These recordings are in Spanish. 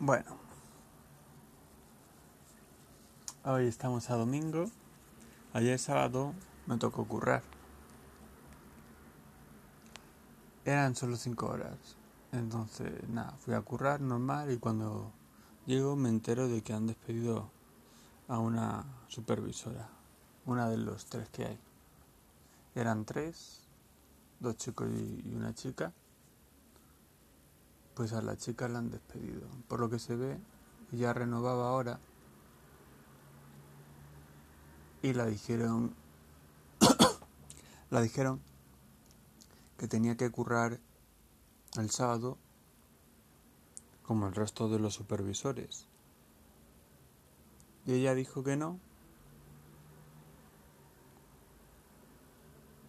Bueno, hoy estamos a domingo. Ayer sábado me tocó currar. Eran solo cinco horas. Entonces, nada, fui a currar normal y cuando llego me entero de que han despedido a una supervisora, una de los tres que hay. Eran tres, dos chicos y una chica. Pues a la chica la han despedido. Por lo que se ve, ya renovaba ahora. Y la dijeron. la dijeron que tenía que currar el sábado como el resto de los supervisores. Y ella dijo que no.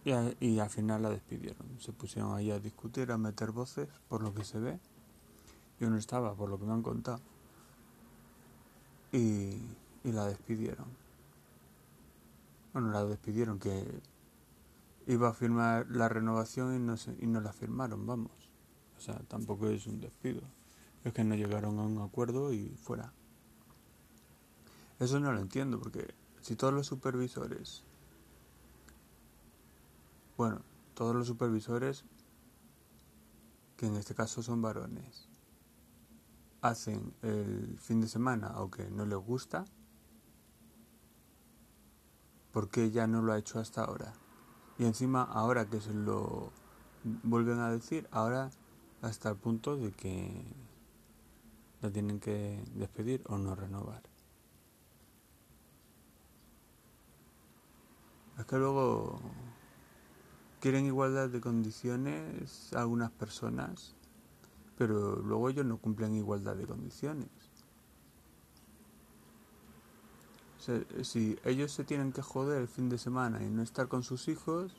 Y, al final la despidieron. Se pusieron ahí a discutir, a meter voces, por lo que se ve. Yo no estaba, por lo que me han contado. Y, la despidieron. Bueno, la despidieron, que iba a firmar la renovación y no, y no la firmaron, vamos. O sea, tampoco es un despido. Es que no llegaron a un acuerdo y fuera. Eso no lo entiendo, porque si todos los supervisores, bueno, todos los supervisores, que en este caso son varones, hacen el fin de semana aunque no les gusta, porque ella no lo ha hecho hasta ahora. Y encima ahora que se lo vuelven a decir, ahora hasta el punto de que la tienen que despedir o no renovar. Es que luego quieren igualdad de condiciones algunas personas pero luego ellos no cumplen igualdad de condiciones. si ellos se tienen que joder el fin de semana y no estar con sus hijos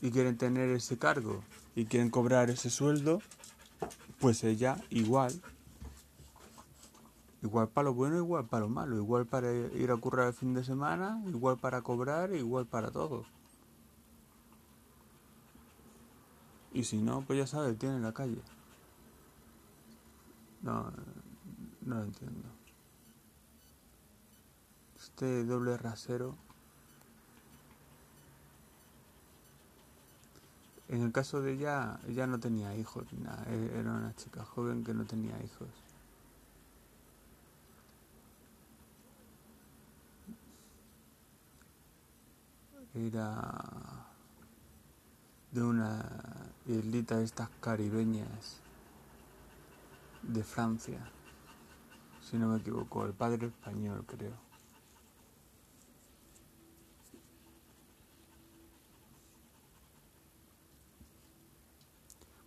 y quieren tener ese cargo y quieren cobrar ese sueldo, pues ella igual. Igual para lo bueno, igual para lo malo, igual para ir a currar el fin de semana, igual para cobrar, igual para todo. Y si no, pues ya sabe, tiene la calle. No, no lo entiendo. Este doble rasero. En el caso de ella, ella no tenía hijos, nada. E-, era una chica joven que no tenía hijos. Era de una islita de estas caribeñas de Francia, si no me equivoco, el padre español creo.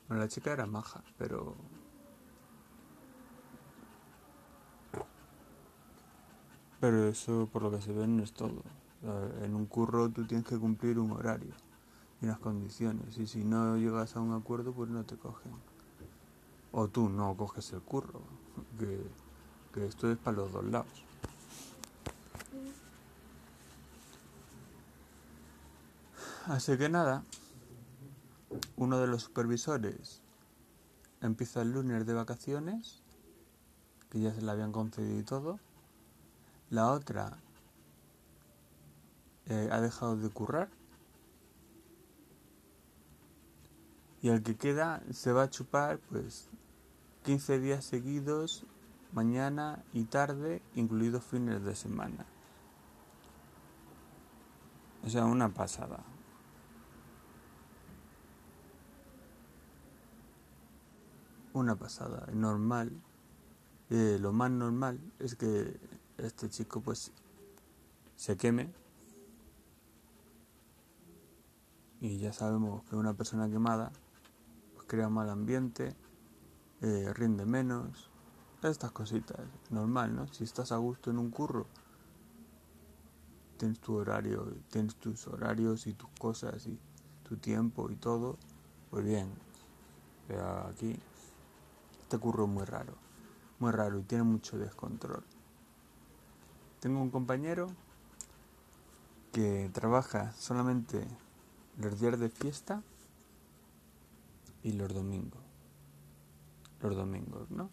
Bueno, la chica era maja, pero... Pero eso por lo que se ve no es todo. En un curro tú tienes que cumplir un horario y unas condiciones. Y si no llegas a un acuerdo, pues no te cogen. O tú no coges el curro, que, que esto es para los dos lados. Así que nada, uno de los supervisores empieza el lunes de vacaciones, que ya se le habían concedido y todo. La otra eh, ha dejado de currar y el que queda se va a chupar pues 15 días seguidos, mañana y tarde, incluidos fines de semana. O sea, una pasada. Una pasada, normal. Eh, lo más normal es que este chico pues se queme. Y ya sabemos que una persona quemada crea mal ambiente, eh, rinde menos, estas cositas, normal, ¿no? Si estás a gusto en un curro, tienes tu horario, tienes tus horarios y tus cosas y tu tiempo y todo, pues bien, pero aquí este curro es muy raro, muy raro y tiene mucho descontrol. Tengo un compañero que trabaja solamente los días de fiesta y los domingos. los domingos, ¿no?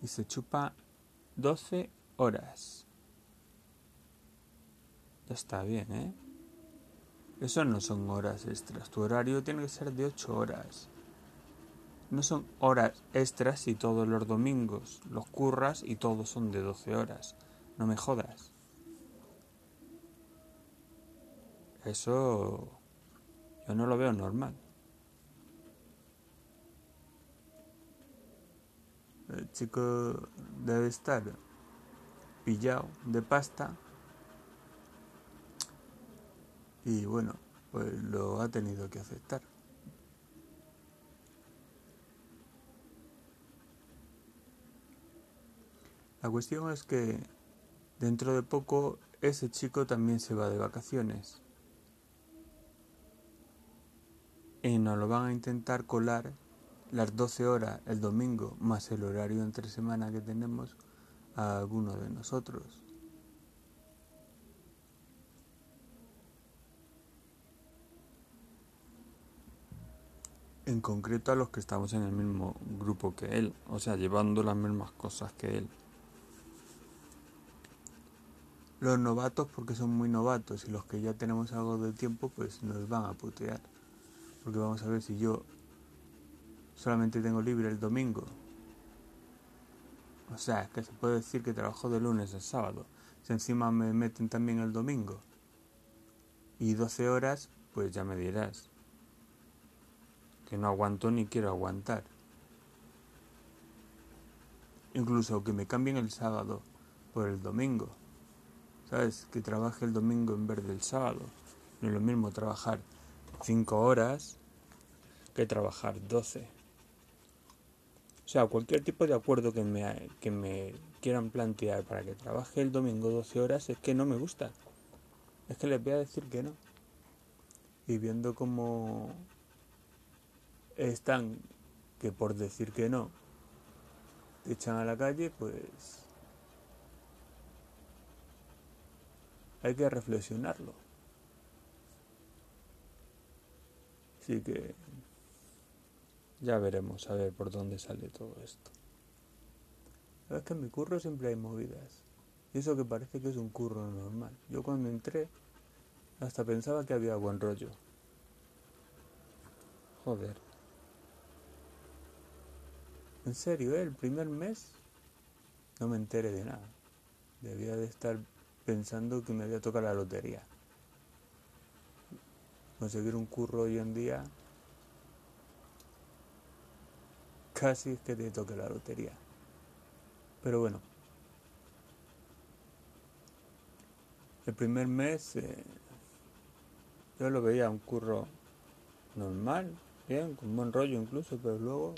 Y se chupa 12 horas. Ya está bien, ¿eh? Eso no son horas extras. Tu horario tiene que ser de 8 horas. No son horas extras y todos los domingos los curras y todos son de 12 horas. No me jodas. Eso yo no lo veo normal. El chico debe estar pillado de pasta y bueno, pues lo ha tenido que aceptar. La cuestión es que dentro de poco ese chico también se va de vacaciones. Y nos lo van a intentar colar las 12 horas el domingo más el horario entre semana que tenemos a alguno de nosotros. En concreto a los que estamos en el mismo grupo que él, o sea, llevando las mismas cosas que él. Los novatos porque son muy novatos y los que ya tenemos algo de tiempo pues nos van a putear. Porque vamos a ver si yo solamente tengo libre el domingo. O sea, que se puede decir que trabajo de lunes a sábado. Si encima me meten también el domingo. Y 12 horas, pues ya me dirás. Que no aguanto ni quiero aguantar. Incluso que me cambien el sábado por el domingo. ¿Sabes? Que trabaje el domingo en vez del sábado. No es lo mismo trabajar 5 horas que trabajar 12. O sea, cualquier tipo de acuerdo que me, que me quieran plantear para que trabaje el domingo 12 horas es que no me gusta. Es que les voy a decir que no. Y viendo cómo están, que por decir que no, te echan a la calle, pues hay que reflexionarlo. Así que ya veremos a ver por dónde sale todo esto. Es que en mi curro siempre hay movidas. Y eso que parece que es un curro normal. Yo cuando entré hasta pensaba que había buen rollo. Joder. En serio, ¿eh? el primer mes no me enteré de nada. Debía de estar pensando que me había tocado la lotería. Conseguir un curro hoy en día casi es que te toque la lotería. Pero bueno, el primer mes eh, yo lo veía un curro normal, bien, con buen rollo incluso, pero luego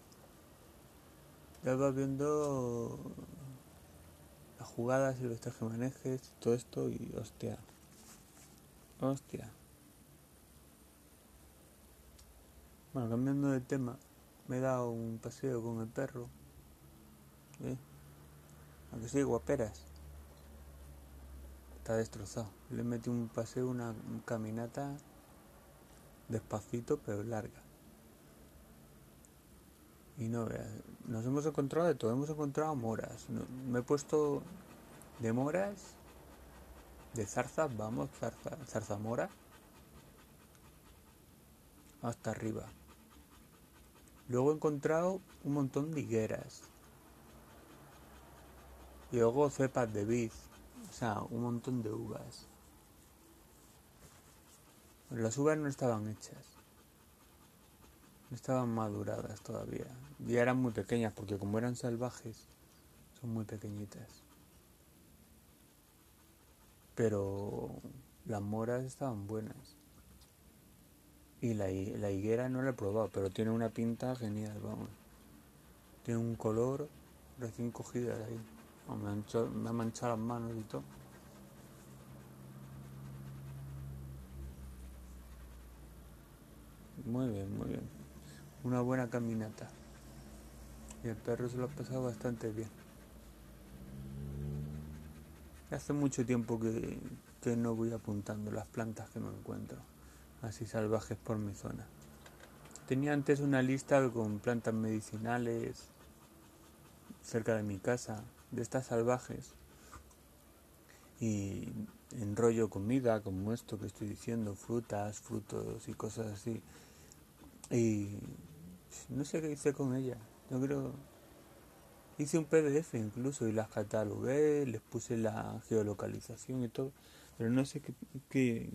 ya vas viendo las jugadas y los manejes y todo esto y hostia, hostia. Bueno, cambiando de tema me he dado un paseo con el perro. ¿Eh? Aunque sí, guaperas. Está destrozado. Le metí un paseo, una caminata despacito pero larga. Y no veas, nos hemos encontrado de todo, hemos encontrado moras. Me he puesto de moras, de zarzas, vamos, zarza, zarzamora, hasta arriba. Luego he encontrado un montón de higueras. Y luego cepas de vid. O sea, un montón de uvas. Las uvas no estaban hechas. No estaban maduradas todavía. Y eran muy pequeñas porque como eran salvajes, son muy pequeñitas. Pero las moras estaban buenas. Y la, la higuera no la he probado, pero tiene una pinta genial, vamos. Tiene un color recién cogido de ahí. me, ha manchado las manos y todo. Muy bien, muy bien. Una buena caminata. Y el perro se lo ha pasado bastante bien. Hace mucho tiempo que, que no voy apuntando las plantas que me encuentro así salvajes por mi zona. tenía antes una lista con plantas medicinales cerca de mi casa, de estas salvajes. Y enrollo comida como esto que estoy diciendo, frutas, frutos y cosas así. Y no sé qué hice con ella. Yo creo hice un PDF incluso y las catalogué, les puse la geolocalización y todo, pero no sé qué,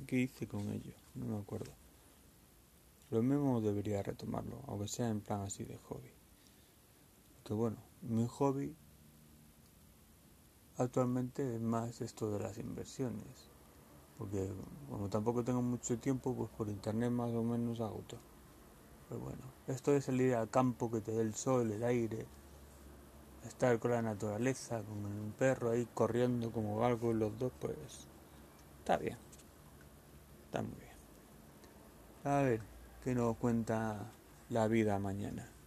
qué, hice con ello, no me acuerdo. Lo mismo debería retomarlo, aunque sea en plan así de hobby. Que bueno, mi hobby actualmente es más esto de las inversiones. Porque como tampoco tengo mucho tiempo, pues por internet más o menos hago todo. Pero bueno, esto de salir al campo que te dé el sol, el aire, estar con la naturaleza, con un perro ahí corriendo como algo los dos, pues está bien. Está muy bien. A ver, ¿qué nos cuenta la vida mañana?